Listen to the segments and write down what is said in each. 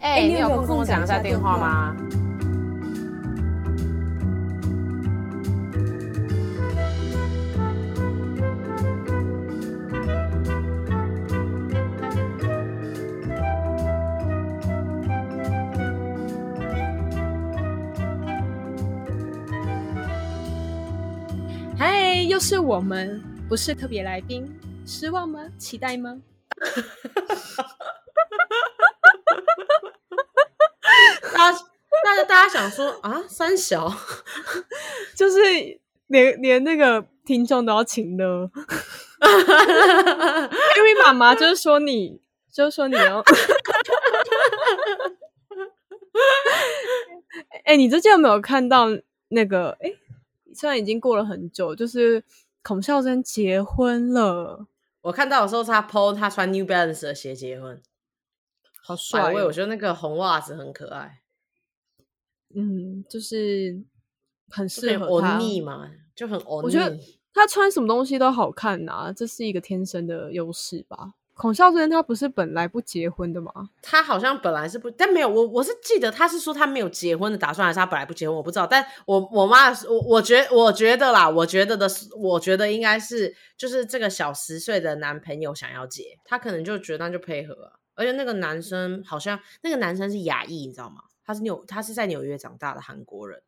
哎、欸，你有空跟我讲一下电话吗？嗨，又是我们，不是特别来宾，失望吗？期待吗？大家想说啊，三小 就是连连那个听众都要请的，因为妈妈就是说你，就是说你哦。哎、欸，你最近有没有看到那个？哎、欸，虽然已经过了很久，就是孔孝真结婚了。我看到的时候，他 po 他穿 New Balance 的鞋结婚，好帅、哦！我觉得那个红袜子很可爱。嗯，就是很适合他，嘛，就很欧。我觉得他穿什么东西都好看呐、啊，这是一个天生的优势吧。孔孝真他不是本来不结婚的吗？他好像本来是不，但没有我我是记得他是说他没有结婚的打算，还是他本来不结婚，我不知道。但我我妈我我觉我觉得啦，我觉得的是，我觉得应该是就是这个小十岁的男朋友想要结，他可能就觉得那就配合啊。而且那个男生好像那个男生是亚裔，你知道吗？他是纽，他是在纽约长大的韩国人。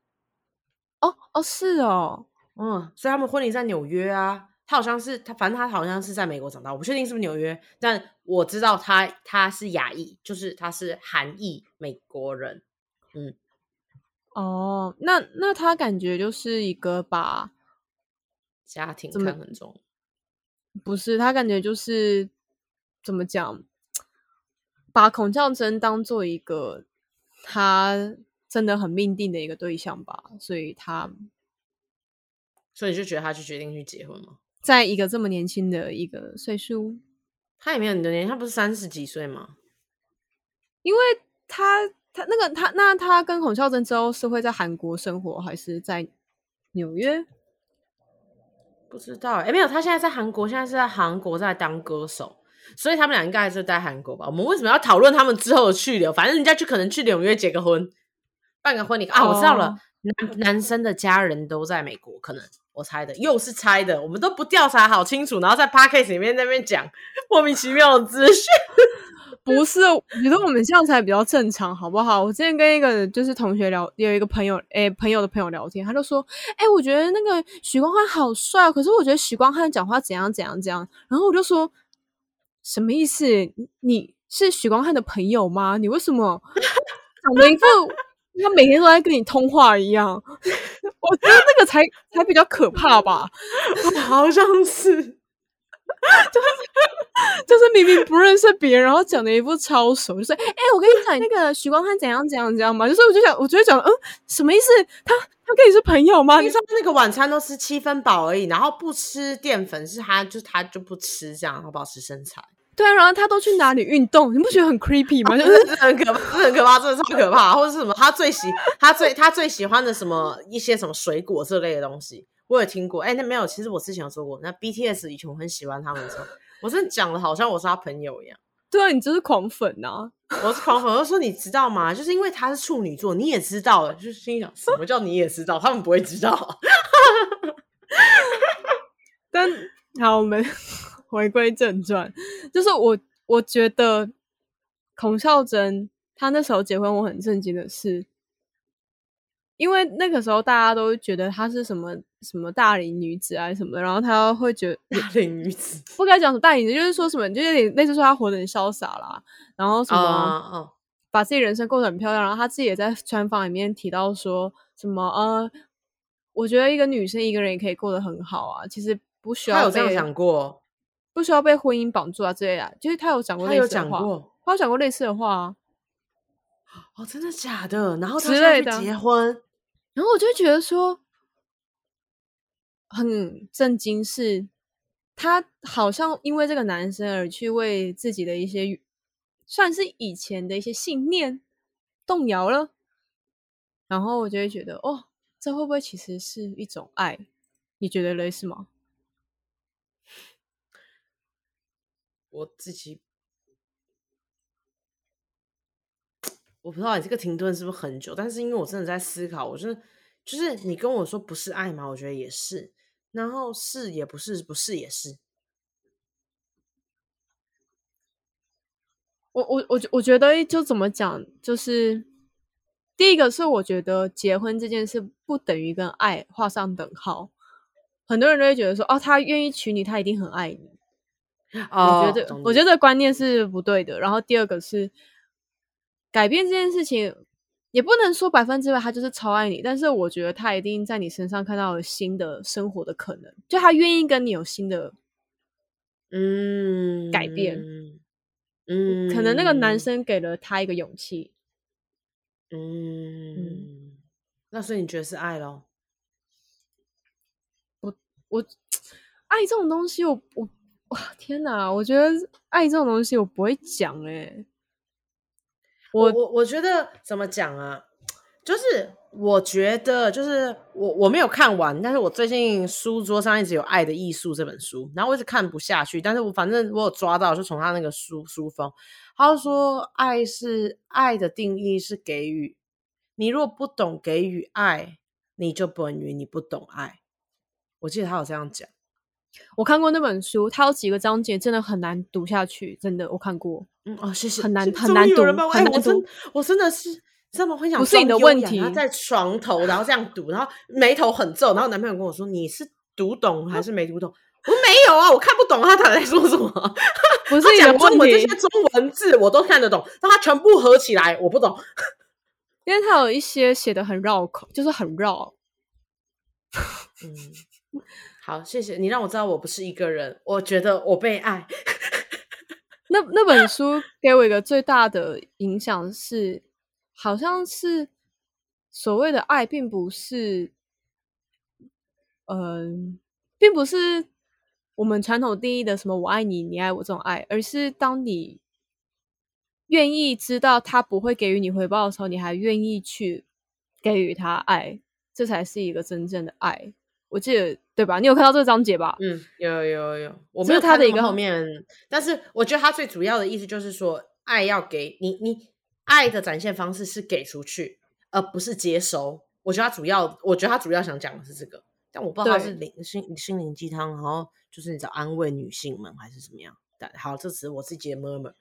哦哦，是哦，嗯，所以他们婚礼在纽约啊。他好像是他，反正他好像是在美国长大，我不确定是不是纽约，但我知道他他是亚裔，就是他是韩裔美国人。嗯，哦，那那他感觉就是一个把家庭看很重，不是他感觉就是怎么讲，把孔孝真当做一个。他真的很命定的一个对象吧，所以他，所以你就觉得他就决定去结婚吗？在一个这么年轻的一个岁数，他也没有很多年，他不是三十几岁吗？因为他他那个他那他跟孔孝真之后是会在韩国生活，还是在纽约？不知道哎、欸，没有，他现在在韩国，现在是在韩国在当歌手。所以他们俩应该还是在韩国吧？我们为什么要讨论他们之后的去留？反正人家就可能去纽约结个婚，办个婚礼啊！哦、我知道了，男男生的家人都在美国，可能我猜的，又是猜的，我们都不调查好清楚，然后在 podcast 里面那边讲莫名其妙的资讯。不是，我觉得我们这样才比较正常，好不好？我之前跟一个就是同学聊，有一个朋友，哎，朋友的朋友聊天，他就说，哎，我觉得那个许光汉好帅，可是我觉得许光汉讲话怎样怎样怎样，然后我就说。什么意思？你是许光汉的朋友吗？你为什么 长得一副他每天都在跟你通话一样？我觉得那个才才比较可怕吧。好像是，就是就是明明不认识别人，然后讲的一副超熟，就是哎、欸，我跟你讲那个许光汉怎样怎样怎样嘛。就是我就想，我就会讲，嗯，什么意思？他他跟你是朋友吗？你说那个晚餐都吃七分饱而已，然后不吃淀粉，是他就他就不吃这样，然后保持身材。对啊，然后他都去哪里运动？你不觉得很 creepy 吗？就是 很可怕，很可怕，真的超可怕。或者是什么？他最喜他最他最喜欢的什么一些什么水果这类的东西，我有听过。哎，那没有，其实我之前有说过。那 BTS 以前我很喜欢他们的时候，我真的讲的好像我是他朋友一样。对啊，你就是狂粉呐、啊！我是狂粉。我就说你知道吗？就是因为他是处女座，你也知道了。就是心想，什么叫你也知道？他们不会知道。但好，我们。回归正传，就是我我觉得孔孝真她那时候结婚，我很震惊的是，因为那个时候大家都觉得她是什么什么大龄女子啊什么的，然后她会觉得大龄女子不该讲什么大龄女子，就是说什么就有点类似说她活得很潇洒啦，然后什么把自己人生过得很漂亮，然后她自己也在专访里面提到说什么呃，我觉得一个女生一个人也可以过得很好啊，其实不需要。他有这样想过。不需要被婚姻绑住啊，之类的。就是他有讲过类似的话，他有讲过，他有讲过类似的话啊。哦，真的假的？然后之类的结婚，然后我就觉得说很震惊，是他好像因为这个男生而去为自己的一些算是以前的一些信念动摇了。然后我就会觉得，哦，这会不会其实是一种爱？你觉得类似吗？我自己我不知道你这个停顿是不是很久，但是因为我真的在思考，我就是就是你跟我说不是爱吗？我觉得也是，然后是也不是，不是也是。我我我我觉得就怎么讲，就是第一个是我觉得结婚这件事不等于跟爱画上等号，很多人都会觉得说，哦，他愿意娶你，他一定很爱你。哦，我觉得我觉得观念是不对的。然后第二个是改变这件事情，也不能说百分之百他就是超爱你，但是我觉得他一定在你身上看到了新的生活的可能，就他愿意跟你有新的嗯改变。嗯嗯，可能那个男生给了他一个勇气。嗯，嗯，那所以你觉得是爱咯？我我 爱这种东西我，我我哇天哪！我觉得爱这种东西我不会讲诶、欸。我我我觉得怎么讲啊？就是。我觉得就是我我没有看完，但是我最近书桌上一直有《爱的艺术》这本书，然后我一直看不下去，但是我反正我有抓到，就从他那个书书封，他就说爱是爱的定义是给予，你如果不懂给予爱，你就等于你不懂爱。我记得他有这样讲。我看过那本书，它有几个章节真的很难读下去，真的我看过。嗯哦，谢谢，很难很难读，很难读，我真的是。这么会想，不是你的问题。他在床头，然后这样读，然后眉头很皱，然后男朋友跟我说：“你是读懂还是没读懂？”我说：“没有啊，我看不懂他在说什么。”不是讲中文这些中文字我都看得懂，但他全部合起来我不懂，因为他有一些写的很绕口，就是很绕。嗯，好，谢谢你让我知道我不是一个人，我觉得我被爱。那那本书给我一个最大的影响是。好像是所谓的爱，并不是，嗯、并不是我们传统定义的什么“我爱你，你爱我”这种爱，而是当你愿意知道他不会给予你回报的时候，你还愿意去给予他爱，这才是一个真正的爱。我记得对吧？你有看到这个章节吧？嗯，有有有有，我没有看他的一个后面，但是我觉得他最主要的意思就是说，爱要给你你。爱的展现方式是给出去，而不是接收。我觉得他主要，我觉得他主要想讲的是这个，但我不知道他是灵心心灵鸡汤，然后就是你找安慰女性们还是怎么样。但好，这只是我自己的 murmur。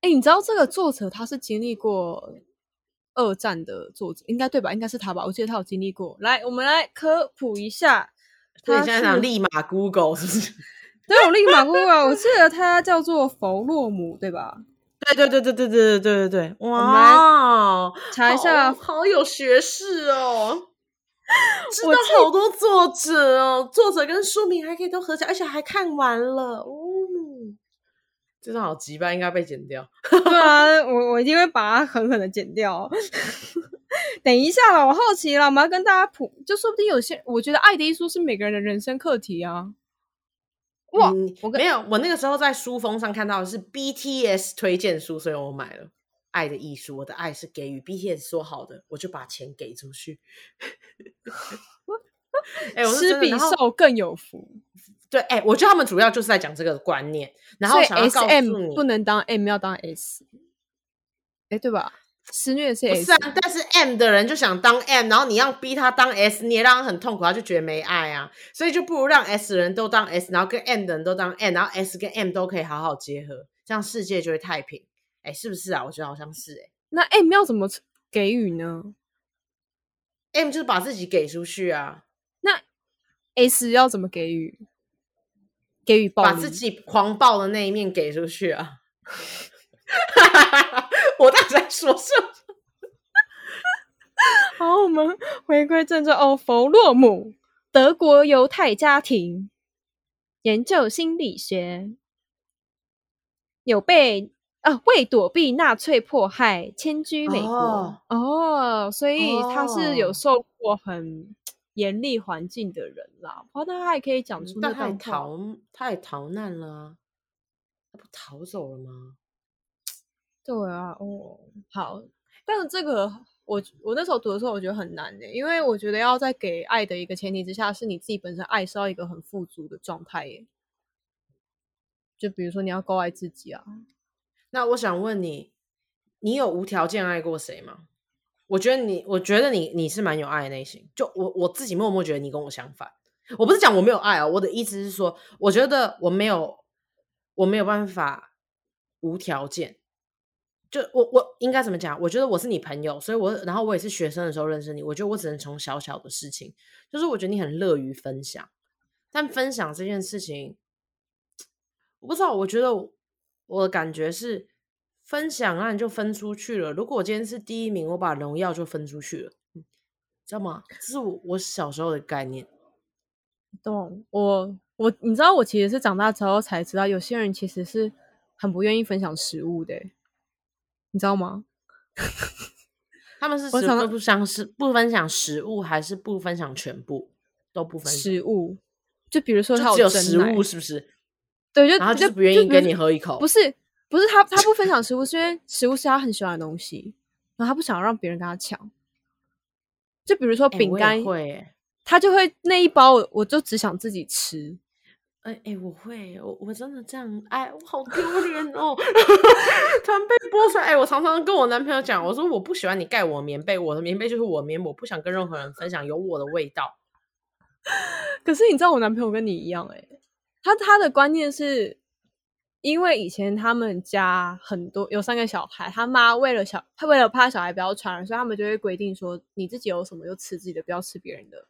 哎、欸，你知道这个作者他是经历过二战的作者，应该对吧？应该是他吧？我记得他有经历过。来，我们来科普一下。他现在想立马 Google 是不是？对，我立马 Google。我记得他叫做弗洛姆，对吧？对对对对对对对对对对！哇，查一下，好，好有学识哦，知道好多作者哦，作者跟书名还可以都合起来，而且还看完了哦。这张好急吧，应该被剪掉。对啊，我我一定会把它狠狠的剪掉。等一下了，我好奇了，我们要跟大家普，就说不定有些，我觉得爱的艺术是每个人的人生课题啊。哇！嗯、我没有，我那个时候在书封上看到的是 BTS 推荐书，所以我买了《爱的艺术》。我的爱是给予 BTS 说好的，我就把钱给出去。哎、欸，我是比受更有福。对，哎、欸，我觉得他们主要就是在讲这个观念，然后想要告诉你 SM 不能当 M，要当 S。哎、欸，对吧？施虐是 S，是啊，但是 M 的人就想当 M，然后你要逼他当 S，你也让他很痛苦，他就觉得没爱啊，所以就不如让 S 的人都当 S，然后跟 M 的人都当 M，然后 S 跟 M 都可以好好结合，这样世界就会太平。哎，是不是啊？我觉得好像是哎。那 M 要怎么给予呢？M 就是把自己给出去啊。那 S 要怎么给予？给予暴力，把自己狂暴的那一面给出去啊。我到底在说什么？好，我们回归正传哦。弗洛姆，德国犹太家庭研究心理学，有被啊为躲避纳粹迫害迁居美国哦，哦，所以他是有受过很严厉环境的人啦。哦，那他还可以讲出那段话，逃，他也逃难了，他不逃走了吗？对啊，哦，好，但是这个我我那时候读的时候，我觉得很难的，因为我觉得要在给爱的一个前提之下，是你自己本身爱是要一个很富足的状态耶。就比如说你要够爱自己啊。那我想问你，你有无条件爱过谁吗？我觉得你，我觉得你你是蛮有爱的类型。就我我自己默默觉得你跟我相反。我不是讲我没有爱哦，我的意思是说，我觉得我没有我没有办法无条件。就我我应该怎么讲？我觉得我是你朋友，所以我然后我也是学生的时候认识你。我觉得我只能从小小的事情，就是我觉得你很乐于分享，但分享这件事情，我不知道。我觉得我，的感觉是。分享那你就分出去了。如果我今天是第一名，我把荣耀就分出去了，知道吗？这是我我小时候的概念。懂我我你知道我其实是长大之后才知道，有些人其实是很不愿意分享食物的，你知道吗？他们是我常常不相是不分享食物，还是不分享全部都不分享食物？就比如说他有，只有食物是不是？对，就然后就不愿意跟你喝一口，不是。不是他，他不分享食物，是因为食物是他很喜欢的东西，然后他不想让别人跟他抢。就比如说饼干，欸、会，他就会那一包我，我就只想自己吃。哎、欸、哎、欸，我会，我我真的这样，哎，我好丢脸哦！突然被剥出来，哎、欸，我常常跟我男朋友讲，我说我不喜欢你盖我棉被，我的棉被就是我棉，我不想跟任何人分享，有我的味道。可是你知道，我男朋友跟你一样、欸，哎，他他的观念是。因为以前他们家很多有三个小孩，他妈为了小他为了怕小孩不要传染，所以他们就会规定说，你自己有什么就吃自己的，不要吃别人的。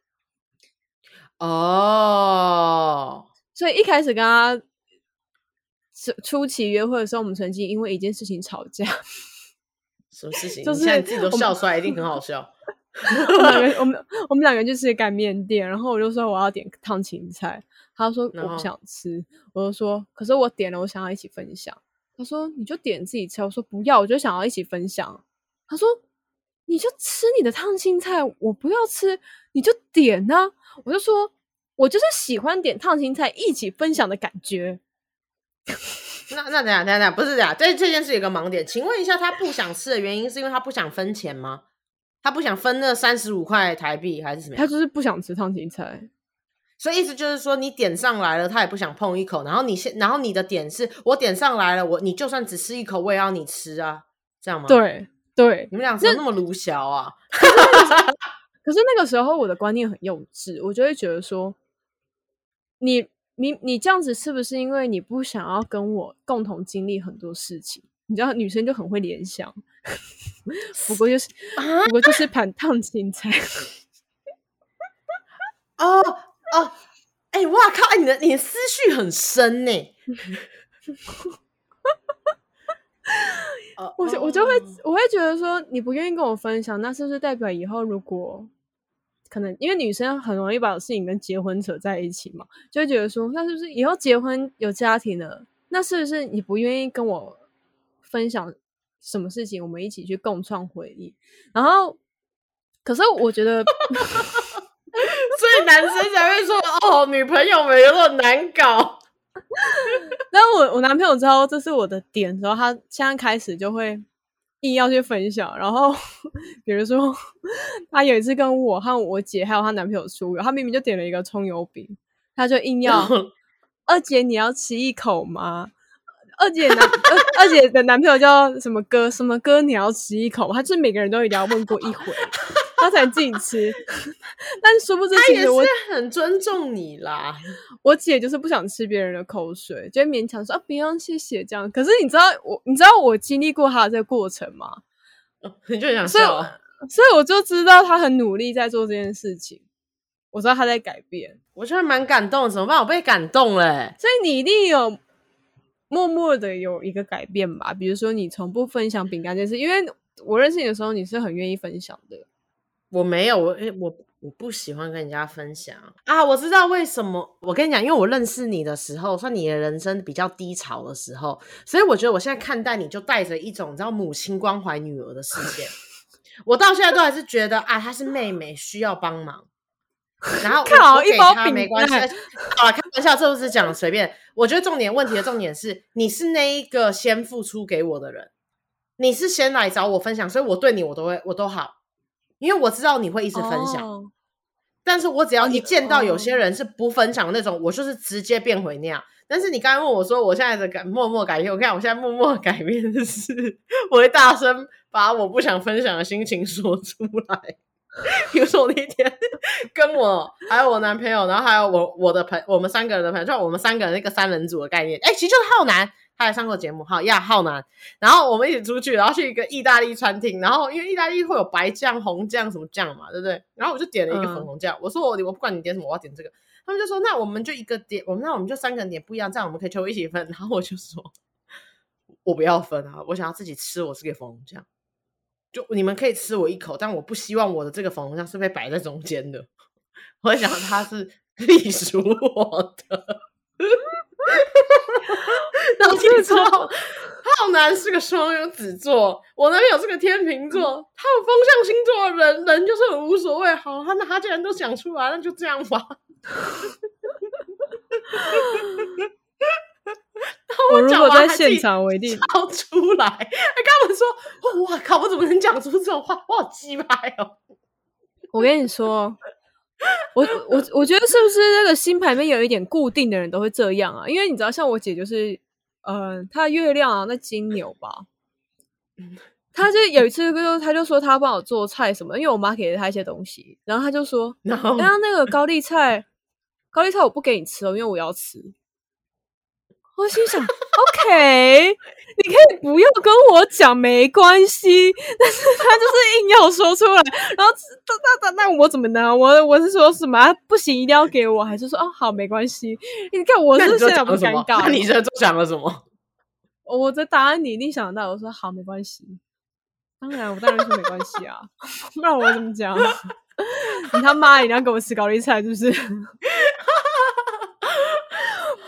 哦，所以一开始跟他初初期约会的时候，我们曾经因为一件事情吵架。什么事情？就是现在自己都笑出来，一定很好笑。我们两个，我们我们两个就是干面店，然后我就说我要点烫青菜。他说我不想吃，我就说可是我点了，我想要一起分享。他说你就点自己吃，我说不要，我就想要一起分享。他说你就吃你的烫青菜，我不要吃，你就点呢、啊。我就说我就是喜欢点烫青菜一起分享的感觉。那那等下等下等下，不是这样，这这件事有个盲点，请问一下，他不想吃的原因是因为他不想分钱吗？他不想分那三十五块台币还是什么？他就是不想吃烫青菜。所以意思就是说，你点上来了，他也不想碰一口。然后你先，然后你的点是我点上来了，我你就算只吃一口，我也要你吃啊，这样吗？对对，你们俩怎么那么鲁小啊？可是那个时候我的观念很幼稚，我就会觉得说，你你你这样子是不是因为你不想要跟我共同经历很多事情？你知道女生就很会联想，不过就是不过就是 盘烫青菜哦。哦，哎、欸，哇靠！哎，你的你的思绪很深呢。我就我就会我会觉得说，你不愿意跟我分享，那是不是代表以后如果可能，因为女生很容易把事情跟结婚扯在一起嘛，就会觉得说，那是不是以后结婚有家庭了，那是不是你不愿意跟我分享什么事情，我们一起去共创回忆？然后，可是我觉得。所以男生才会说哦，女朋友们有点难搞。但我我男朋友知道这是我的点之后，他现在开始就会硬要去分享。然后 比如说，他有一次跟我和我姐还有她男朋友出游，他明明就点了一个葱油饼，他就硬要二姐你要吃一口吗？二姐男二二姐的男朋友叫什么哥？什么哥？你要吃一口吗？他就是每个人都一定要问过一回。他才自己吃，但殊不知其实我也是很尊重你啦。我姐就是不想吃别人的口水，就勉强说啊，不用谢谢这样。可是你知道我，你知道我经历过他的这个过程吗？你就想笑，所以我就知道他很努力在做这件事情。我知道他在改变，我觉得蛮感动。怎么办？我被感动了。所以你一定有默默的有一个改变吧？比如说你从不分享饼干这件事，因为我认识你的时候，你是很愿意分享的。我没有，我我我不喜欢跟人家分享啊！我知道为什么。我跟你讲，因为我认识你的时候，算你的人生比较低潮的时候，所以我觉得我现在看待你就带着一种你知道母亲关怀女儿的视线。我到现在都还是觉得啊，她是妹妹需要帮忙，然后 我，我给她没关系。好了，开玩笑，这不是讲随便。我觉得重点问题的重点是，你是那一个先付出给我的人，你是先来找我分享，所以我对你我都会我都好。因为我知道你会一直分享，oh. 但是我只要一见到有些人是不分享那种，我就是直接变回那样。但是你刚刚问我说，我现在的改默默改变，我看我现在默默改变的是，我会大声把我不想分享的心情说出来。比如说我那天 跟我还有我男朋友，然后还有我我的朋，我们三个人的朋友，就我们三个人那个三人组的概念，哎，其实就是浩南。他还上过节目，好呀，浩南。然后我们一起出去，然后去一个意大利餐厅，然后因为意大利会有白酱、红酱什么酱嘛，对不对？然后我就点了一个粉红酱，嗯、我说我我不管你点什么，我要点这个。他们就说那我们就一个点，我们那我们就三个人点不一样，这样我们可以全部一起分。然后我就说，我不要分啊，我想要自己吃我这个粉红酱。就你们可以吃我一口，但我不希望我的这个粉红酱是被摆在中间的。我想它是隶属我的。然后你知道，浩南是个双鱼子座，我男朋友是个天秤座，他有风象星座的人，人就是很无所谓。好，他那他既然都想出来，那就这样吧。我如果在现场，我一定抄出来。还跟我说：“哇靠，我怎么能讲出这种话？我好鸡掰哦！”我跟你说。我我我觉得是不是那个星盘里面有一点固定的人都会这样啊？因为你知道，像我姐就是，呃，她的月亮啊，那金牛吧，她就有一次就她就说她帮我做菜什么，因为我妈给了她一些东西，然后她就说，然后那个高丽菜，高丽菜我不给你吃哦，因为我要吃。我心想，OK，你可以不要跟我讲，没关系。但是他就是硬要说出来，然后那那那那我怎么呢？我我是说什么？不行，一定要给我，还是说哦好，没关系？你看我是现在不尴尬。那你这都讲了什么？我的答案你一定想得到。我说好，没关系。当然，我当然说没关系啊，不然我怎么讲？你他妈一定要给我吃高丽菜，是不是？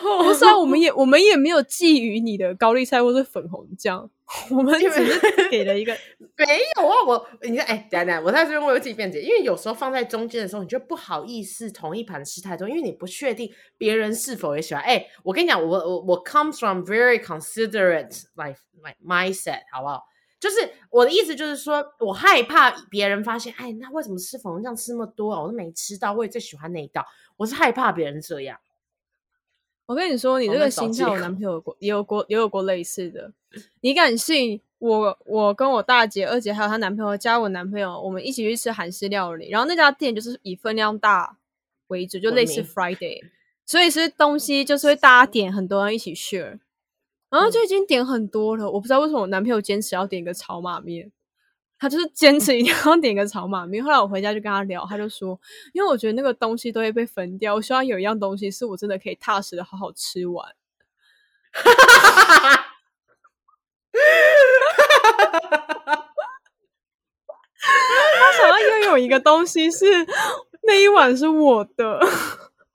不是啊，我们也我们也没有觊觎你的高丽菜或是粉红酱，我们只是给了一个 没有啊。我你说哎，等等，我在这边为自己辩解，因为有时候放在中间的时候，你就不好意思同一盘吃太多，因为你不确定别人是否也喜欢。哎，我跟你讲，我我我 comes from very considerate like mindset，好不好？就是我的意思就是说，我害怕别人发现，哎，那为什么吃粉红酱吃那么多啊？我都没吃到，我也最喜欢那一道，我是害怕别人这样。我跟你说，你这个心态，我男朋友有过，也有过，也有过类似的。你敢信我？我跟我大姐、二姐还有她男朋友加我男朋友，我们一起去吃韩式料理。然后那家店就是以分量大为主，就类似 Friday，所以是东西就是会大家点，很多人一起 share。然后就已经点很多了，我不知道为什么我男朋友坚持要点一个炒马面。他就是坚持一定要点个炒马面。后来我回家就跟他聊，他就说，因为我觉得那个东西都会被分掉，我希望有一样东西是我真的可以踏实的好好吃完。他想要拥有一个东西是那一碗是我的，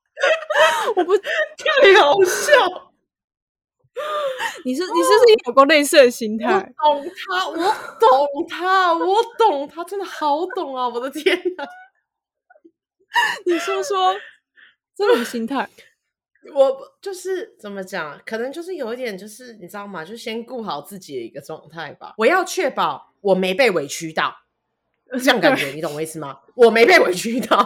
我不 太好笑。你是你是不是有过类似的心态？我懂他，我懂他，我懂他，真的好懂啊！我的天哪！你说说这种心态，我就是怎么讲？可能就是有一点，就是你知道吗？就先顾好自己的一个状态吧。我要确保我没被委屈到，这样感觉 你懂我意思吗？我没被委屈到，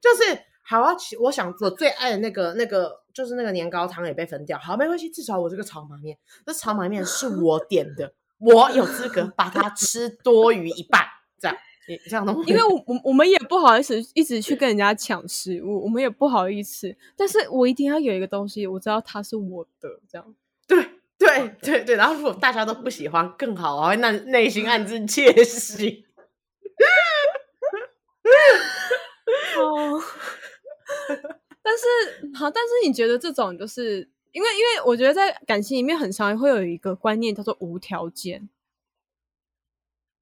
就是好啊。我想我最爱的那个那个。就是那个年糕汤也被分掉，好，没关系，至少我这个炒马面，这炒马面是我点的，我有资格把它吃多余一半，这样，你这样的，因为我我我们也不好意思一直去跟人家抢食物，我们也不好意思，但是我一定要有一个东西，我知道它是我的，这样，对对对对，然后如果大家都不喜欢更好啊，那内心暗自窃喜。哦。但是好，但是你觉得这种就是因为，因为我觉得在感情里面很常会有一个观念叫做无条件，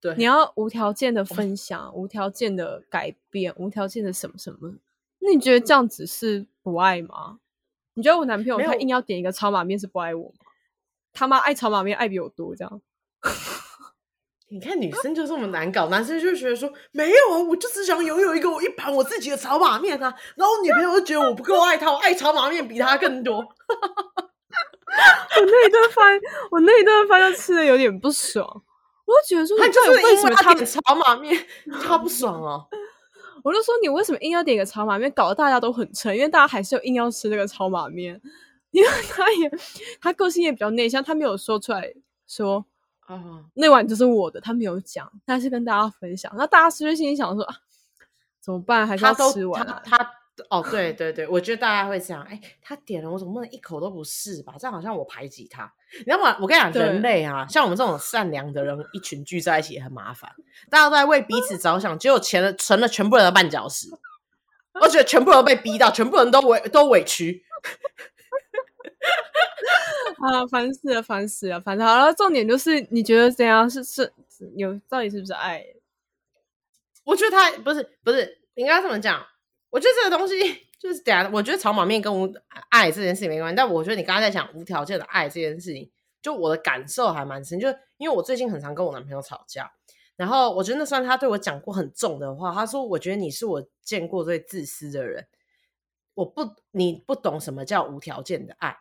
对，你要无条件的分享，无条件的改变，无条件的什么什么？那你觉得这样子是不爱吗？你觉得我男朋友他硬要点一个炒马面是不爱我吗？他妈爱炒马面爱比我多这样。你看女生就这么难搞，男生就觉得说没有啊，我就只想拥有一个我一盘我自己的炒马面啊，然后我女朋友就觉得我不够爱她，我爱炒马面比她更多。我那一顿饭，我那一顿饭就吃的有点不爽，我就觉得说，他就是为什么他点炒马面他不爽啊？我就说你为什么硬要点个炒马面，搞得大家都很撑，因为大家还是有硬要吃那个炒马面。因为他也他个性也比较内向，他没有说出来说啊、uh-huh. 那碗就是我的，他没有讲，但是跟大家分享。那大家是不是心里想说啊，怎么办？还是要吃完、啊？他，他哦，对对对，我觉得大家会这样。哎，他点了，我总不能一口都不试吧？这样好像我排挤他。你知道吗？我跟你讲，人类啊，像我们这种善良的人，一群聚在一起也很麻烦。大家都在为彼此着想，结果成了成了全部人的绊脚石。我觉得全部人都被逼到，全部人都委都委屈。啊，烦死了，烦死了，烦死了。好了，重点就是你觉得怎样？是是有到底是不是爱？我觉得他不是不是，应该这么讲。我觉得这个东西就是等下，我觉得炒马面跟无爱这件事情没关系。但我觉得你刚刚在讲无条件的爱这件事情，就我的感受还蛮深。就因为我最近很常跟我男朋友吵架，然后我觉得那算他对我讲过很重的话。他说：“我觉得你是我见过最自私的人。”我不，你不懂什么叫无条件的爱。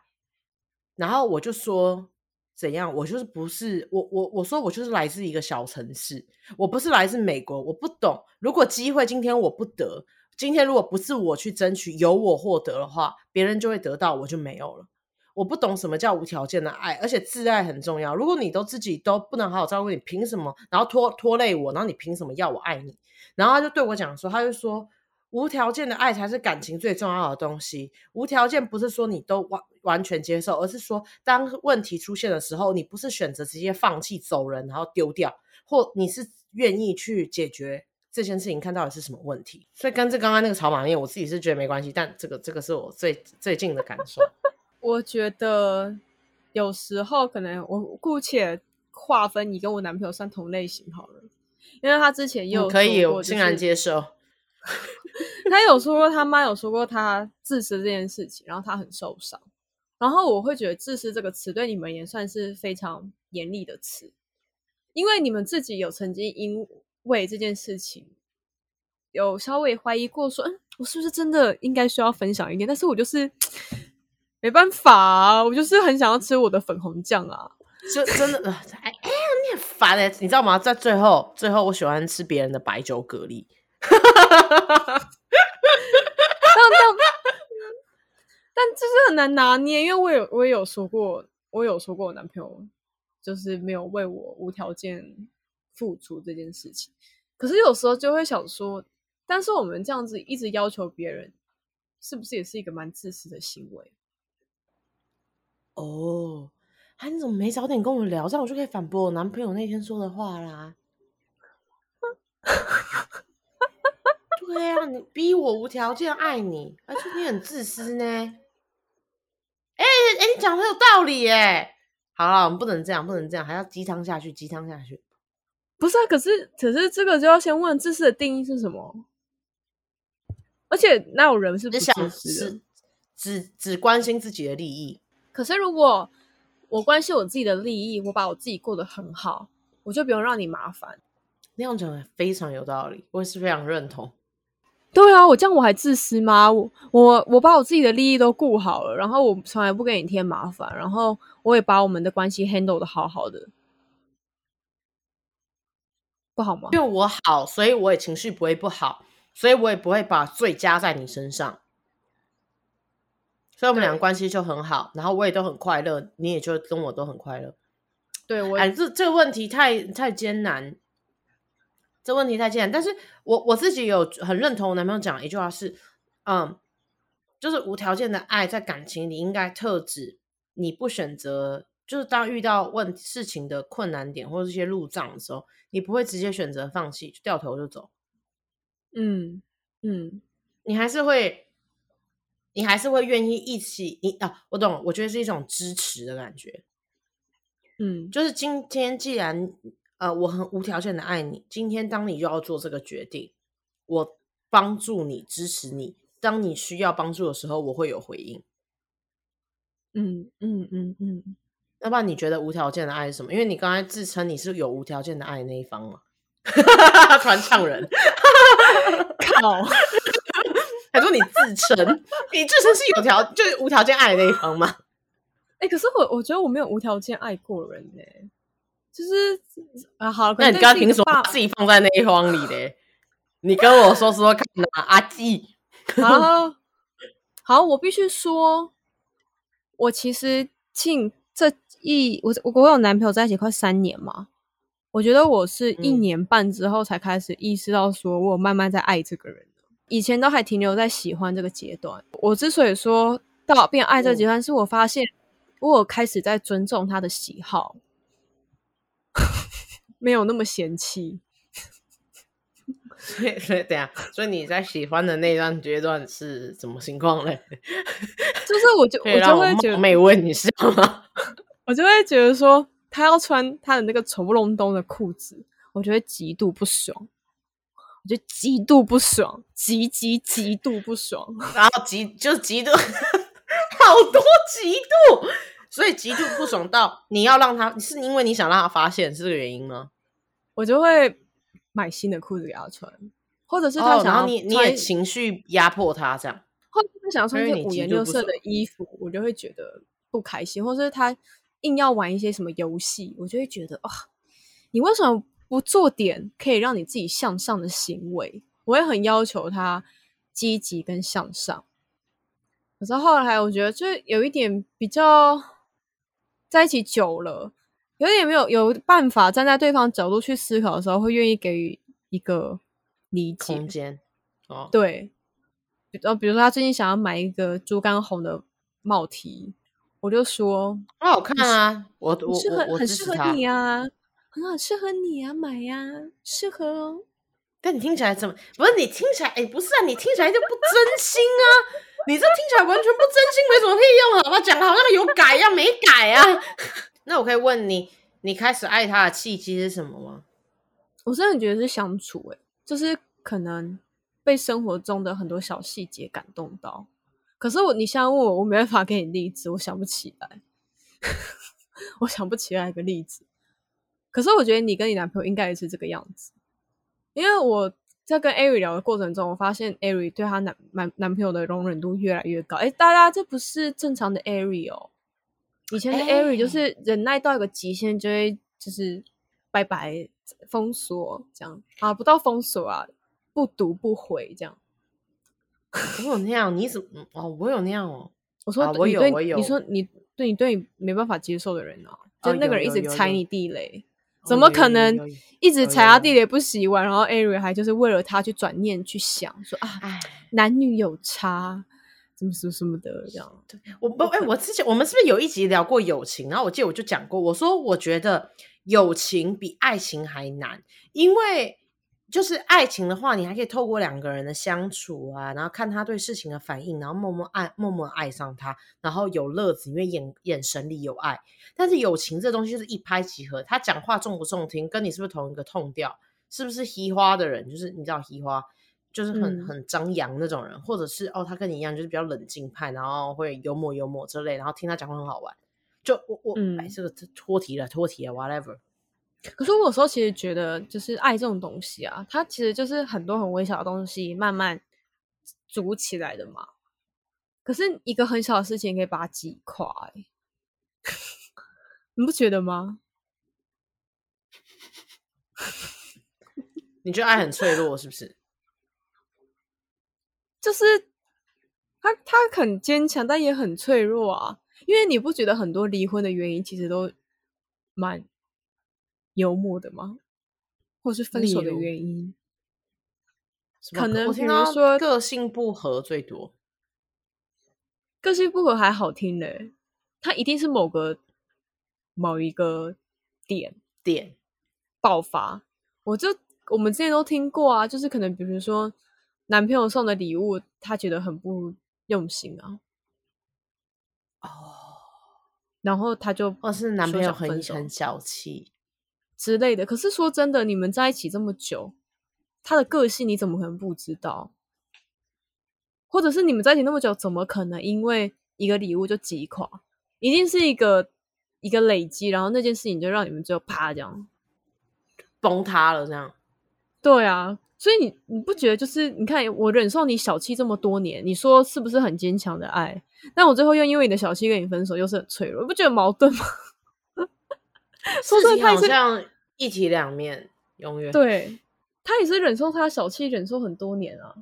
然后我就说怎样，我就是不是我我我说我就是来自一个小城市，我不是来自美国，我不懂。如果机会今天我不得，今天如果不是我去争取，由我获得的话，别人就会得到，我就没有了。我不懂什么叫无条件的爱，而且自爱很重要。如果你都自己都不能好好照顾你，凭什么？然后拖拖累我，然后你凭什么要我爱你？然后他就对我讲说，他就说。无条件的爱才是感情最重要的东西。无条件不是说你都完完全接受，而是说当问题出现的时候，你不是选择直接放弃走人，然后丢掉，或你是愿意去解决这件事情，看到底是什么问题。所以跟这刚刚那个炒马面，我自己是觉得没关系，但这个这个是我最最近的感受。我觉得有时候可能我姑且划分你跟我男朋友算同类型好了，因为他之前也有、就是、可以，我欣然接受。他有说过，他妈有说过他自私这件事情，然后他很受伤。然后我会觉得“自私”这个词对你们也算是非常严厉的词，因为你们自己有曾经因为这件事情有稍微怀疑过，说：“嗯，我是不是真的应该需要分享一点？”但是我就是没办法，我就是很想要吃我的粉红酱啊，就真的哎哎，你很烦哎，你知道吗？在最后，最后我喜欢吃别人的白酒蛤蜊。哈哈哈哈哈！但但但就是很难拿捏，因为我有我也有说过，我有说过我男朋友就是没有为我无条件付出这件事情。可是有时候就会想说，但是我们这样子一直要求别人，是不是也是一个蛮自私的行为？哦，啊，你怎么没早点跟我聊，这样我就可以反驳我男朋友那天说的话啦。对、啊，你逼我无条件爱你，而且你很自私呢。哎哎，你讲的很有道理耶。好了，我们不能这样，不能这样，还要鸡汤下去，鸡汤下去。不是啊，可是可是这个就要先问自私的定义是什么？而且那有人是不自私？只只只关心自己的利益。可是如果我关心我自己的利益，我把我自己过得很好，我就不用让你麻烦。那样讲的非常有道理，我也是非常认同。对啊，我这样我还自私吗？我我我把我自己的利益都顾好了，然后我从来不给你添麻烦，然后我也把我们的关系 handle 的好好的，不好吗？因为我好，所以我也情绪不会不好，所以我也不会把罪加在你身上，所以我们两个关系就很好，然后我也都很快乐，你也就跟我都很快乐。对，我哎，这这个问题太太艰难。这问题太简单，但是我我自己有很认同我男朋友讲的一句话是，嗯，就是无条件的爱在感情里应该特指你不选择，就是当遇到问事情的困难点或者一些路障的时候，你不会直接选择放弃，掉头就走。嗯嗯，你还是会，你还是会愿意一起，你啊，我懂，我觉得是一种支持的感觉。嗯，就是今天既然。呃，我很无条件的爱你。今天当你又要做这个决定，我帮助你，支持你。当你需要帮助的时候，我会有回应。嗯嗯嗯嗯。要不然你觉得无条件的爱是什么？因为你刚才自称你是有无条件的爱的那一方嘛？传唱人，靠！还说你自称，你自称是有条，就是无条件爱的那一方吗？哎、欸，可是我我觉得我没有无条件爱过人呢、欸。就是啊，好，那你刚刚凭什么把自己放在那一方里的？你跟我说说看啊，阿季。好，好，我必须说，我其实近这一我我我有男朋友在一起快三年嘛，我觉得我是一年半之后才开始意识到，说我慢慢在爱这个人，以前都还停留在喜欢这个阶段。我之所以说到变爱这个阶段，是我发现我有开始在尊重他的喜好，没有那么嫌弃。所以，所以，等下，所以你在喜欢的那段阶段是什么情况嘞？就是我就我就会觉得，没问你是吗？我就会觉得说，他要穿他的那个丑不隆咚的裤子，我就会极度不爽，我就极度不爽，极极极度不爽，然后极就是极度，好多极度，所以极度不爽到你要让他，是因为你想让他发现是这个原因吗？我就会。买新的裤子给他穿，或者是他想要、哦、你你也情绪压迫他这样，或者他想要穿件五颜六色的衣服，我就会觉得不开心，或者是他硬要玩一些什么游戏，我就会觉得啊、哦，你为什么不做点可以让你自己向上的行为？我也很要求他积极跟向上。可是后来我觉得，就有一点比较在一起久了。有点没有有办法站在对方角度去思考的时候，会愿意给予一个理解空间。哦，对，然后比如说他最近想要买一个猪肝红的帽 T，我就说很好看啊，我我适合我很适合你啊，很好适合你啊，买呀，适合哦。但你听起来怎么不是？你听起来哎，不是啊，你听起来就不真心啊，你这听起来完全不真心，没什么屁用，好吧？讲的好像有改一样，没改啊。那我可以问你，你开始爱他的契机是什么吗？我真的觉得是相处、欸，诶就是可能被生活中的很多小细节感动到。可是我，你现在问我，我没办法给你例子，我想不起来，我想不起来一个例子。可是我觉得你跟你男朋友应该也是这个样子，因为我在跟艾瑞聊的过程中，我发现艾瑞对她男男男朋友的容忍度越来越高。哎、欸，大家这不是正常的艾瑞哦。以前的艾瑞就是忍耐到一个极限，就会就是拜拜封锁这样啊，不到封锁啊，不读不回这样。我有那样？你怎么哦？我有那样哦。我说、啊、我有我有。你说你对你对你没办法接受的人啊，就那个人一直踩你地雷，怎么可能一直踩他地雷不洗碗？然后 Ari 还就是为了他去转念去想说啊，男女有差。什么什么什么的这样，对，我不哎、欸，我之前我们是不是有一集聊过友情？然后我记得我就讲过，我说我觉得友情比爱情还难，因为就是爱情的话，你还可以透过两个人的相处啊，然后看他对事情的反应，然后默默爱默默爱上他，然后有乐子，因为眼眼神里有爱。但是友情这东西就是一拍即合，他讲话重不重听，跟你是不是同一个 tone 调，是不是嘻花的人，就是你知道嘻花。就是很、嗯、很张扬那种人，或者是哦，他跟你一样，就是比较冷静派，然后会幽默幽默之类，然后听他讲话很好玩。就我我、嗯、哎，这个脱题了，脱题了，whatever。可是我有时候其实觉得，就是爱这种东西啊，它其实就是很多很微小的东西慢慢组起来的嘛。可是一个很小的事情可以把它击垮，欸，你不觉得吗？你觉得爱很脆弱，是不是？就是他，他很坚强，但也很脆弱啊。因为你不觉得很多离婚的原因其实都蛮幽默的吗？或是分手的原因？可能比如说个性不合最多，个性不合还好听嘞。他一定是某个某一个点点爆发。我就我们之前都听过啊，就是可能比如说。男朋友送的礼物，他觉得很不用心啊。哦，然后他就或是男朋友很很小气之类的。可是说真的，你们在一起这么久，他的个性你怎么可能不知道？或者是你们在一起那么久，怎么可能因为一个礼物就击垮？一定是一个一个累积，然后那件事情就让你们就啪这样崩塌了，这样。对啊。所以你你不觉得就是你看我忍受你小气这么多年，你说是不是很坚强的爱？但我最后又因为你的小气跟你分手，又是很脆弱，你不觉得矛盾吗？事情好像一体两面，永远对。他也是忍受他小气，忍受很多年啊。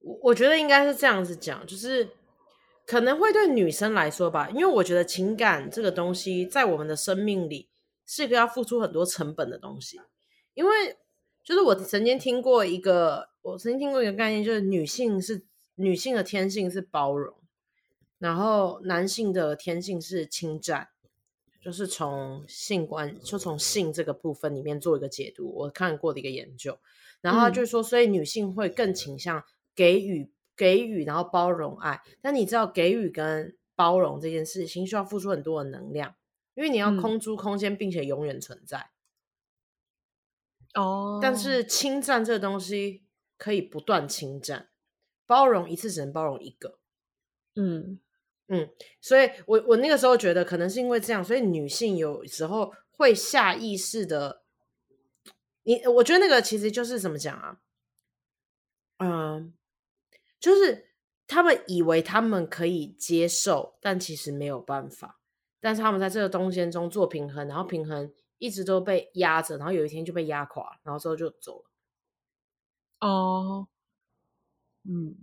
我我觉得应该是这样子讲，就是可能会对女生来说吧，因为我觉得情感这个东西在我们的生命里是一个要付出很多成本的东西。因为就是我曾经听过一个，我曾经听过一个概念，就是女性是女性的天性是包容，然后男性的天性是侵占。就是从性观，就从性这个部分里面做一个解读，我看过的一个研究，然后他就是说，所以女性会更倾向给予、给予，然后包容爱。但你知道，给予跟包容这件事情需要付出很多的能量，因为你要空出空间，并且永远存在。哦、嗯。但是侵占这个东西可以不断侵占，包容一次只能包容一个。嗯。嗯，所以我我那个时候觉得，可能是因为这样，所以女性有时候会下意识的，你我觉得那个其实就是怎么讲啊，嗯，就是他们以为他们可以接受，但其实没有办法，但是他们在这个中间中做平衡，然后平衡一直都被压着，然后有一天就被压垮，然后之后就走了。哦，嗯。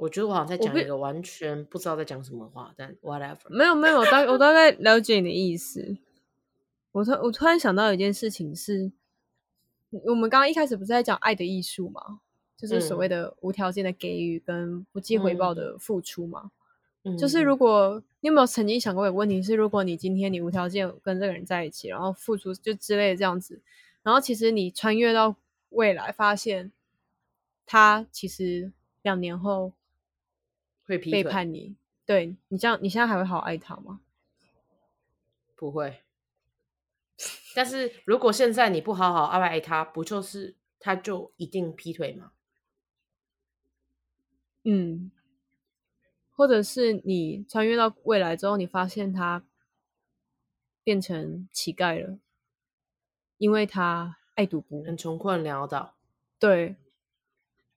我觉得我好像在讲一个完全不知道在讲什么话，但 whatever。没有没有，我大我大概了解你的意思。我突我突然想到一件事情是，我们刚刚一开始不是在讲爱的艺术嘛？就是所谓的无条件的给予跟不计回报的付出嘛。嗯，就是如果你有没有曾经想过有个问题是，如果你今天你无条件跟这个人在一起，然后付出就之类的这样子，然后其实你穿越到未来，发现他其实两年后。会背叛你，对你这样，你现在还会好爱他吗？不会。但是如果现在你不好好爱爱他，不就是他就一定劈腿吗？嗯。或者是你穿越到未来之后，你发现他变成乞丐了，因为他爱赌博，很穷困潦倒。对。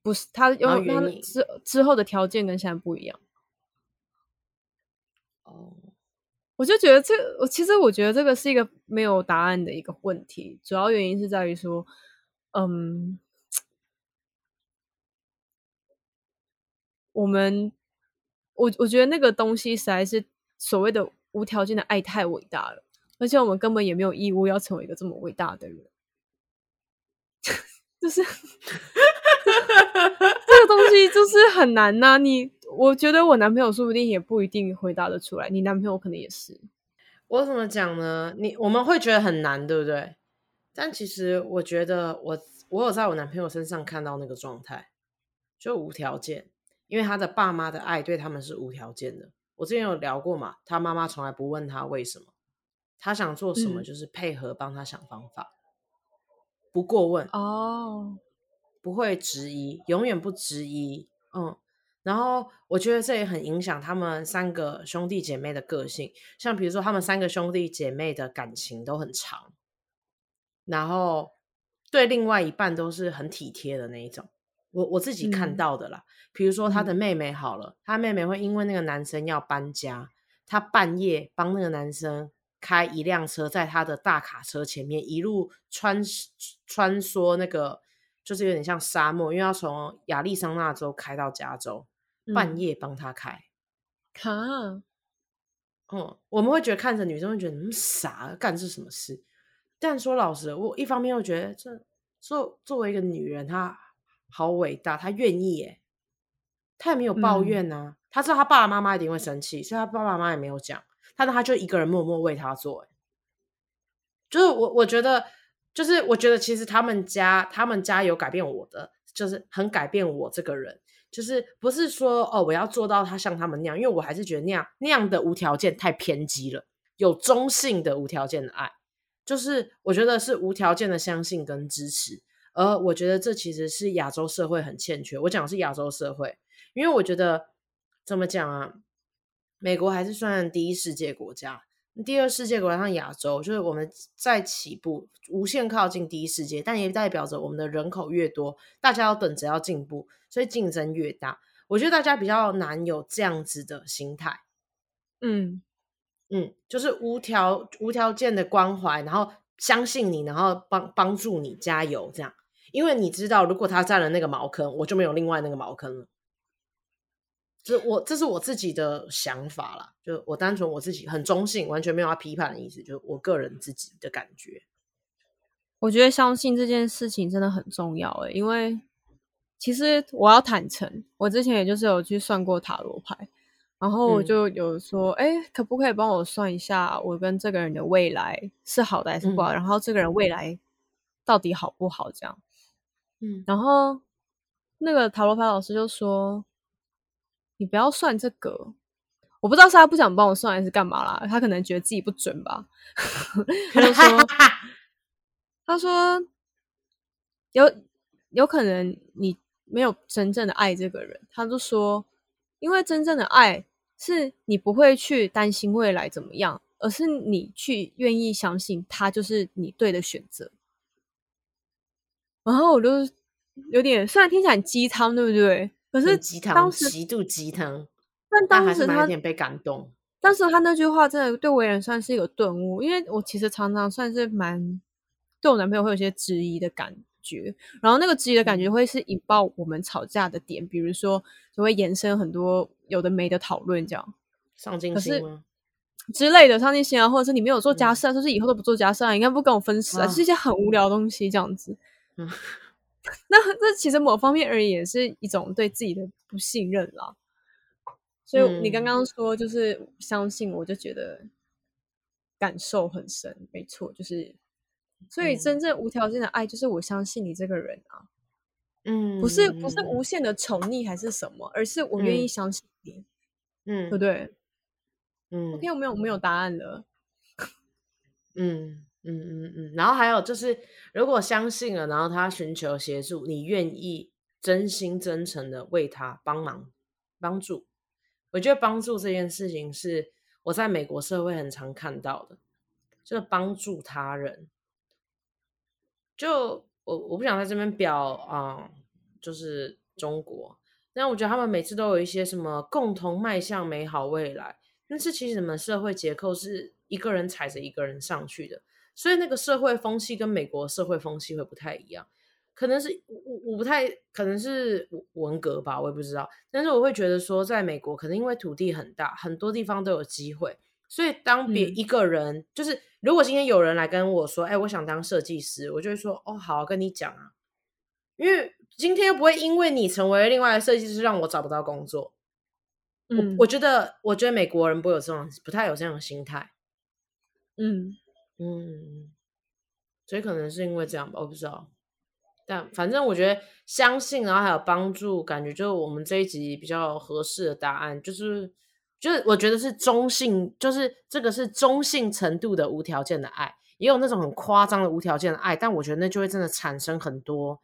不是他，因为他之之后的条件跟现在不一样。哦，我就觉得这，我其实我觉得这个是一个没有答案的一个问题。主要原因是在于说，嗯，我们，我我觉得那个东西实在是所谓的无条件的爱太伟大了，而且我们根本也没有义务要成为一个这么伟大的人，就是。这个东西就是很难呐、啊，你我觉得我男朋友说不定也不一定回答得出来，你男朋友可能也是。我怎么讲呢？你我们会觉得很难，对不对？但其实我觉得我我有在我男朋友身上看到那个状态，就无条件，因为他的爸妈的爱对他们是无条件的。我之前有聊过嘛，他妈妈从来不问他为什么，他想做什么就是配合帮他想方法，嗯、不过问哦。不会质疑，永远不质疑，嗯，然后我觉得这也很影响他们三个兄弟姐妹的个性。像比如说，他们三个兄弟姐妹的感情都很长，然后对另外一半都是很体贴的那一种。我我自己看到的啦，嗯、比如说他的妹妹好了，他妹妹会因为那个男生要搬家，他半夜帮那个男生开一辆车，在他的大卡车前面一路穿穿梭那个。就是有点像沙漠，因为要从亚利桑那州开到加州，嗯、半夜帮他开。卡，嗯，我们会觉得看着女生会觉得那么傻，干这什么事？但说老实的，我一方面又觉得这作作为一个女人，她好伟大，她愿意耶，她也没有抱怨呐、啊。她、嗯、知道她爸爸妈妈一定会生气，所以她爸爸妈妈也没有讲，但是她就一个人默默为她做。就是我我觉得。就是我觉得其实他们家他们家有改变我的，就是很改变我这个人，就是不是说哦我要做到他像他们那样，因为我还是觉得那样那样的无条件太偏激了，有中性的无条件的爱，就是我觉得是无条件的相信跟支持，而我觉得这其实是亚洲社会很欠缺。我讲的是亚洲社会，因为我觉得怎么讲啊，美国还是算第一世界国家。第二世界国家像亚洲，就是我们在起步，无限靠近第一世界，但也代表着我们的人口越多，大家要等着要进步，所以竞争越大。我觉得大家比较难有这样子的心态，嗯，嗯，就是无条无条件的关怀，然后相信你，然后帮帮助你加油，这样，因为你知道，如果他占了那个茅坑，我就没有另外那个茅坑了。这我这是我自己的想法啦，就我单纯我自己很中性，完全没有要批判的意思，就是我个人自己的感觉。我觉得相信这件事情真的很重要诶，因为其实我要坦诚，我之前也就是有去算过塔罗牌，然后我就有说，哎、嗯，可不可以帮我算一下，我跟这个人的未来是好的还是不好？嗯、然后这个人未来到底好不好？这样，嗯，然后那个塔罗牌老师就说，你不要算这个，我不知道是他不想帮我算还是干嘛啦，他可能觉得自己不准吧，他就说。他说：“有有可能你没有真正的爱这个人。”他就说：“因为真正的爱是你不会去担心未来怎么样，而是你去愿意相信他就是你对的选择。”然后我就有点，虽然听起来很鸡汤，对不对？可是鸡汤，当时极度鸡汤，但当时他有点被感动。当时他那句话真的对我也算是一个顿悟，因为我其实常常算是蛮。对我男朋友会有些质疑的感觉，然后那个质疑的感觉会是引爆我们吵架的点，比如说就会延伸很多有的没的讨论，这样上进心吗？之类的上进心啊，或者是你没有做家事啊，就、嗯、是以后都不做家事啊，应该不跟我分手啊，是一些很无聊的东西，这样子。嗯、那那其实某方面而言也是一种对自己的不信任啦。所以你刚刚说就是相信，我就觉得感受很深，没错，就是。所以，真正无条件的爱就是我相信你这个人啊，嗯，不是不是无限的宠溺还是什么，而是我愿意相信你，嗯，对不对？嗯，OK，我没有没有答案了，嗯嗯嗯嗯，然后还有就是，如果相信了，然后他寻求协助，你愿意真心真诚的为他帮忙帮助，我觉得帮助这件事情是我在美国社会很常看到的，就是帮助他人。就我我不想在这边表啊、就是中国，但我觉得他们每次都有一些什么共同迈向美好未来，但是其实你们社会结构是一个人踩着一个人上去的，所以那个社会风气跟美国社会风气会不太一样，可能是我我不太可能是文革吧，我也不知道，但是我会觉得说，在美国可能因为土地很大，很多地方都有机会。所以，当别一个人、嗯、就是，如果今天有人来跟我说：“哎、欸，我想当设计师”，我就会说：“哦，好，跟你讲啊。”因为今天又不会因为你成为另外的设计师让我找不到工作。嗯，我，我觉得，我觉得美国人不有这种，不太有这样的心态。嗯嗯，所以可能是因为这样吧，我不知道。但反正我觉得相信，然后还有帮助，感觉就是我们这一集比较合适的答案，就是。就是我觉得是中性，就是这个是中性程度的无条件的爱，也有那种很夸张的无条件的爱，但我觉得那就会真的产生很多，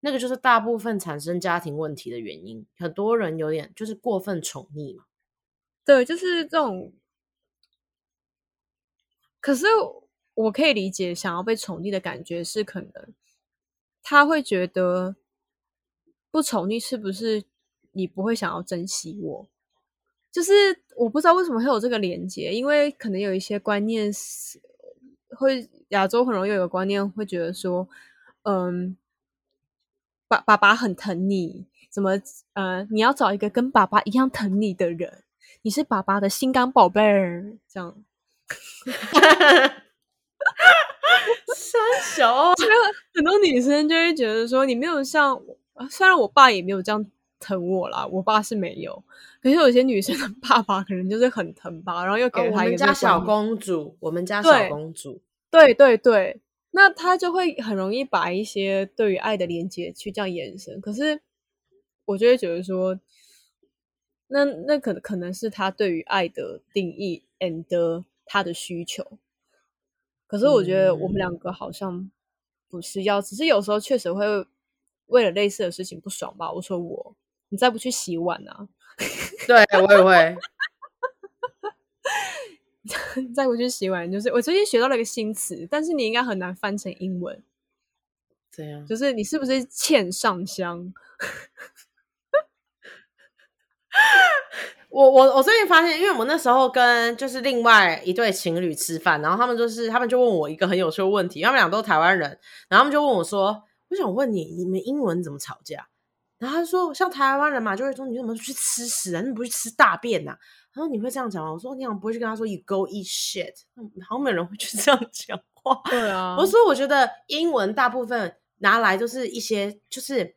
那个就是大部分产生家庭问题的原因。很多人有点就是过分宠溺嘛，对，就是这种。可是我可以理解想要被宠溺的感觉，是可能他会觉得不宠溺是不是你不会想要珍惜我？就是我不知道为什么会有这个连接，因为可能有一些观念是会亚洲很容易有个观念会觉得说，嗯，爸爸爸很疼你，怎么呃你要找一个跟爸爸一样疼你的人，你是爸爸的心肝宝贝儿，这样。三小，所以很多女生就会觉得说，你没有像，虽然我爸也没有这样。疼我啦，我爸是没有，可是有些女生的爸爸可能就是很疼吧，然后又给了他一个、哦、我们家小公主，我们家小公主，对对对。对，那他就会很容易把一些对于爱的连接去这样延伸，可是我就会觉得说，那那可可能是他对于爱的定义 and 他的需求，可是我觉得我们两个好像不是要，嗯、只是有时候确实会为了类似的事情不爽吧，我说我。你再不去洗碗啊？对，我也会。再不去洗碗，就是我最近学到了一个新词，但是你应该很难翻成英文。怎样？就是你是不是欠上香？我我我最近发现，因为我那时候跟就是另外一对情侣吃饭，然后他们就是他们就问我一个很有趣的问题，他们俩都是台湾人，然后他们就问我说：“我想问你，你们英文怎么吵架？”然后他说：“像台湾人嘛，就会说你怎么去吃屎啊？你怎么不去吃大便呐、啊？”他说：“你会这样讲吗？”我说：“你好像不会去跟他说 ‘you go eat shit’，好像没有人会去 这样讲话。”对啊，我说：“我觉得英文大部分拿来就是一些就是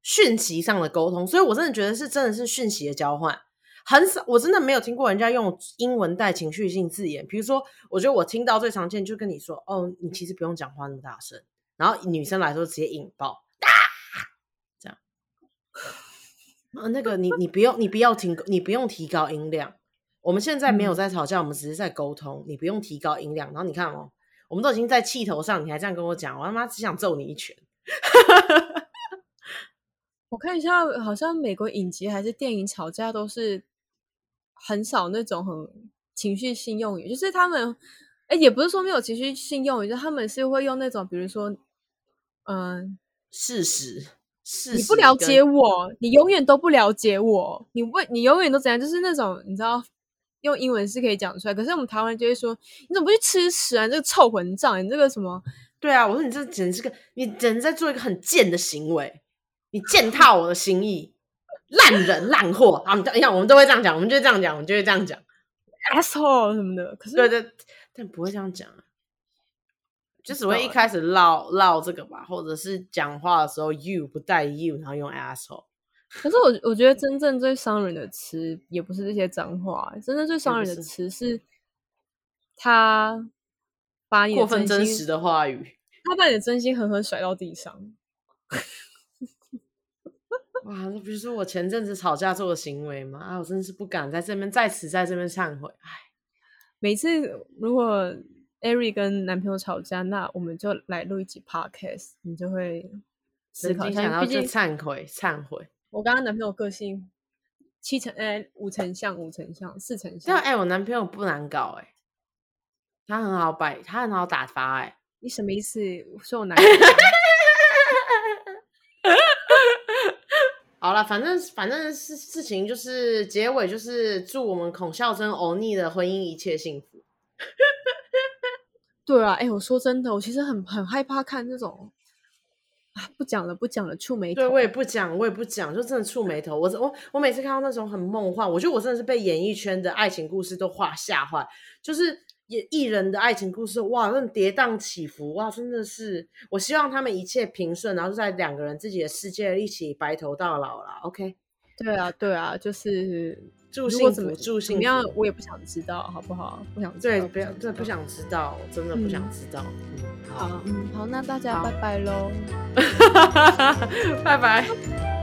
讯息上的沟通，所以我真的觉得是真的是讯息的交换。”很少，我真的没有听过人家用英文带情绪性字眼。比如说，我觉得我听到最常见就跟你说：“哦，你其实不用讲话那么大声。”然后女生来说直接引爆，啊，这样。啊，那个你你不用你不要提你不用提高音量。我们现在没有在吵架，我们只是在沟通。你不用提高音量。然后你看哦，我们都已经在气头上，你还这样跟我讲，我他妈只想揍你一拳。我看一下，好像美国影集还是电影吵架都是。很少那种很情绪性用语，就是他们，哎，也不是说没有情绪性用语，就他们是会用那种，比如说，嗯，事实，事实，你不了解我，你永远都不了解我，你为你永远都怎样，就是那种你知道，用英文是可以讲出来，可是我们台湾人就会说，你怎么不去吃屎啊？你这个臭混账，你这个什么？对啊，我说你这简直是个，你简直在做一个很贱的行为，你践踏我的心意。烂人烂货啊！你看，我们都会这样讲，我们就会这样讲，我们就会这样讲，asshole 什么的。可是，对对，但不会这样讲啊，就只会一开始唠唠这个吧，或者是讲话的时候 you 不带 you，然后用 asshole。可是我我觉得真正最伤人的词也不是这些脏话，真正最伤人的词是他把你的过分真实的话语，他把你的真心狠狠甩到地上。哇，那不是我前阵子吵架做的行为吗？啊，我真的是不敢在这边在此在这边忏悔。唉，每次如果艾瑞跟男朋友吵架，那我们就来录一集 podcast，你就会思考一下，然后就忏悔忏悔。我跟他男朋友个性七成，哎，五成像，五成像，四成像。哎，我男朋友不难搞，哎，他很好摆，他很好打发，哎，你什么意思？说我男朋友？好了，反正反正事事情就是结尾，就是祝我们孔孝真欧尼的婚姻一切幸福。对啊，哎、欸，我说真的，我其实很很害怕看这种啊，不讲了不讲了，触眉头。对，我也不讲，我也不讲，就真的触眉头。我我我每次看到那种很梦幻，我觉得我真的是被演艺圈的爱情故事都画吓坏，就是。演艺人的爱情故事，哇，那种跌宕起伏，哇，真的是，我希望他们一切平顺，然后就在两个人自己的世界一起白头到老了。OK，对啊，对啊，就是祝幸福，祝幸福。怎么样，我也不想知道，好不好？不想对，不要，真的不想知道，真的不想知道。嗯，好，嗯，好，那大家拜拜喽，拜拜。